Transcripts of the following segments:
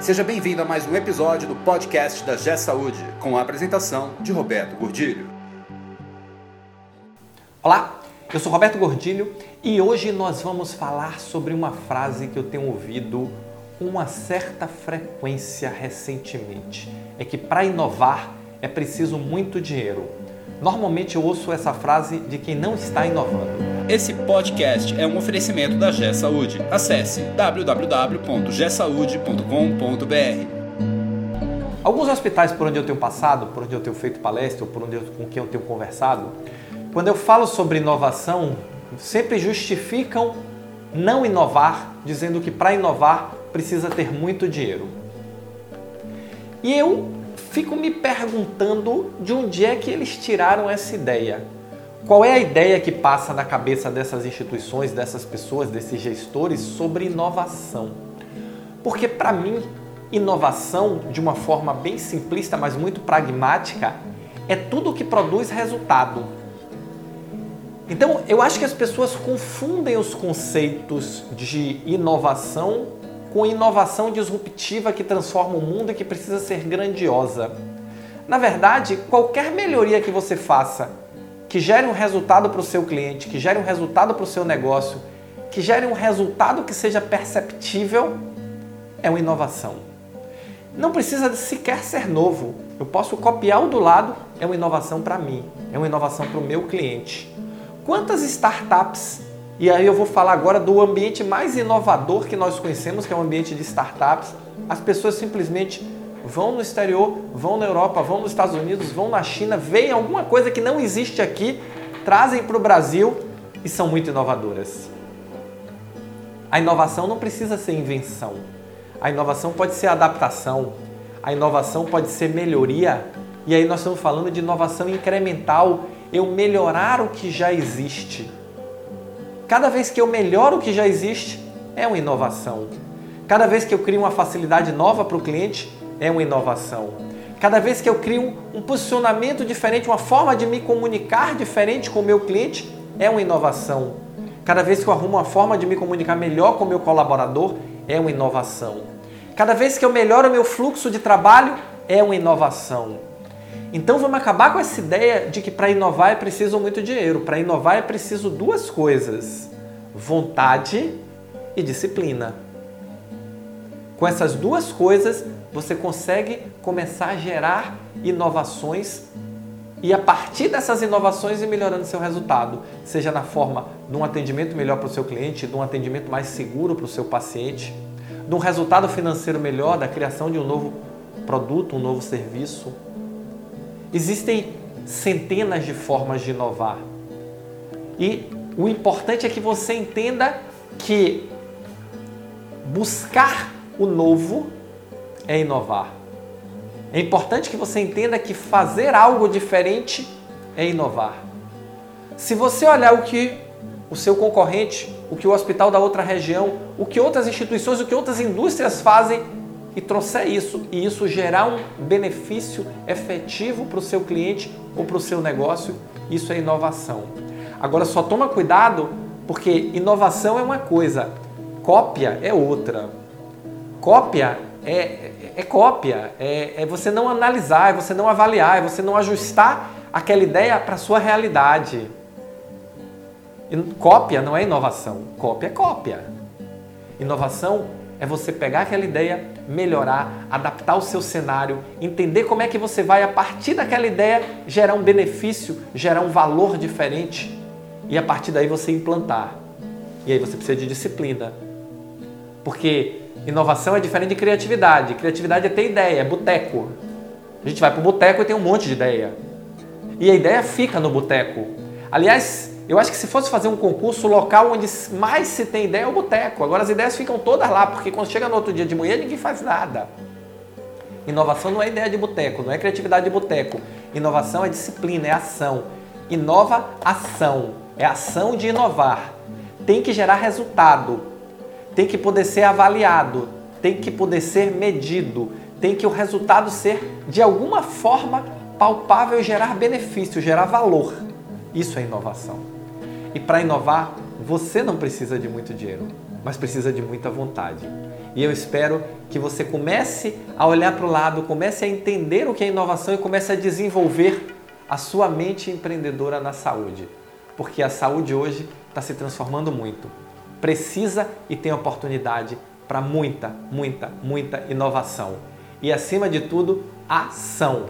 Seja bem-vindo a mais um episódio do podcast da G Saúde, com a apresentação de Roberto Gordilho. Olá, eu sou Roberto Gordilho e hoje nós vamos falar sobre uma frase que eu tenho ouvido com uma certa frequência recentemente. É que para inovar é preciso muito dinheiro. Normalmente eu ouço essa frase de quem não está inovando. Esse podcast é um oferecimento da G Saúde. Acesse www.gsaude.com.br. Alguns hospitais por onde eu tenho passado, por onde eu tenho feito palestra, ou por onde eu, com quem eu tenho conversado, quando eu falo sobre inovação, sempre justificam não inovar, dizendo que para inovar precisa ter muito dinheiro. E eu fico me perguntando de onde é que eles tiraram essa ideia. Qual é a ideia que passa na cabeça dessas instituições, dessas pessoas, desses gestores sobre inovação? Porque para mim, inovação, de uma forma bem simplista, mas muito pragmática, é tudo que produz resultado. Então, eu acho que as pessoas confundem os conceitos de inovação com inovação disruptiva que transforma o mundo e que precisa ser grandiosa. Na verdade, qualquer melhoria que você faça que gere um resultado para o seu cliente, que gere um resultado para o seu negócio, que gere um resultado que seja perceptível, é uma inovação. Não precisa sequer ser novo. Eu posso copiar o do lado, é uma inovação para mim, é uma inovação para o meu cliente. Quantas startups e aí eu vou falar agora do ambiente mais inovador que nós conhecemos, que é o ambiente de startups. As pessoas simplesmente vão no exterior, vão na Europa, vão nos Estados Unidos, vão na China, veem alguma coisa que não existe aqui, trazem para o Brasil e são muito inovadoras. A inovação não precisa ser invenção. A inovação pode ser adaptação. A inovação pode ser melhoria. E aí nós estamos falando de inovação incremental, eu melhorar o que já existe. Cada vez que eu melhoro o que já existe, é uma inovação. Cada vez que eu crio uma facilidade nova para o cliente, é uma inovação. Cada vez que eu crio um posicionamento diferente, uma forma de me comunicar diferente com o meu cliente, é uma inovação. Cada vez que eu arrumo uma forma de me comunicar melhor com o meu colaborador, é uma inovação. Cada vez que eu melhoro o meu fluxo de trabalho, é uma inovação. Então vamos acabar com essa ideia de que para inovar é preciso muito dinheiro. Para inovar é preciso duas coisas: vontade e disciplina. Com essas duas coisas, você consegue começar a gerar inovações e a partir dessas inovações ir melhorando seu resultado, seja na forma de um atendimento melhor para o seu cliente, de um atendimento mais seguro para o seu paciente, de um resultado financeiro melhor, da criação de um novo produto, um novo serviço. Existem centenas de formas de inovar. E o importante é que você entenda que buscar o novo é inovar. É importante que você entenda que fazer algo diferente é inovar. Se você olhar o que o seu concorrente, o que o hospital da outra região, o que outras instituições, o que outras indústrias fazem, e trouxer isso e isso gerar um benefício efetivo para o seu cliente ou para o seu negócio, isso é inovação. Agora só toma cuidado porque inovação é uma coisa, cópia é outra. Cópia é, é, é cópia, é, é você não analisar, é você não avaliar, é você não ajustar aquela ideia para a sua realidade. Cópia não é inovação, cópia é cópia. Inovação é você pegar aquela ideia, melhorar, adaptar o seu cenário, entender como é que você vai, a partir daquela ideia, gerar um benefício, gerar um valor diferente e a partir daí você implantar. E aí você precisa de disciplina. Porque inovação é diferente de criatividade. Criatividade é ter ideia, é boteco. A gente vai para o boteco e tem um monte de ideia. E a ideia fica no boteco. Aliás, eu acho que se fosse fazer um concurso local onde mais se tem ideia é o boteco. Agora as ideias ficam todas lá, porque quando chega no outro dia de manhã ninguém faz nada. Inovação não é ideia de boteco, não é criatividade de boteco. Inovação é disciplina, é ação. Inova ação, é ação de inovar. Tem que gerar resultado, tem que poder ser avaliado, tem que poder ser medido, tem que o resultado ser de alguma forma palpável e gerar benefício, gerar valor. Isso é inovação. E para inovar, você não precisa de muito dinheiro, mas precisa de muita vontade. E eu espero que você comece a olhar para o lado, comece a entender o que é inovação e comece a desenvolver a sua mente empreendedora na saúde. Porque a saúde hoje está se transformando muito. Precisa e tem oportunidade para muita, muita, muita inovação. E acima de tudo, ação.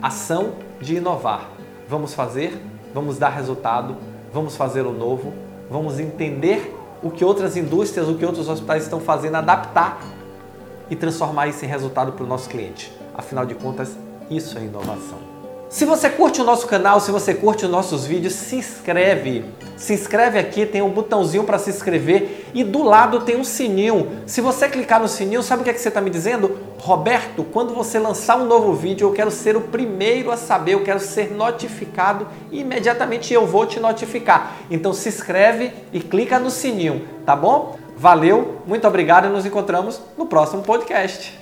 Ação de inovar. Vamos fazer, vamos dar resultado, vamos fazer o novo, vamos entender o que outras indústrias, o que outros hospitais estão fazendo, adaptar e transformar isso em resultado para o nosso cliente. Afinal de contas, isso é inovação. Se você curte o nosso canal, se você curte os nossos vídeos, se inscreve. Se inscreve aqui, tem um botãozinho para se inscrever e do lado tem um sininho. Se você clicar no sininho, sabe o que, é que você está me dizendo? Roberto, quando você lançar um novo vídeo, eu quero ser o primeiro a saber, eu quero ser notificado e imediatamente eu vou te notificar. Então se inscreve e clica no sininho, tá bom? Valeu, muito obrigado e nos encontramos no próximo podcast.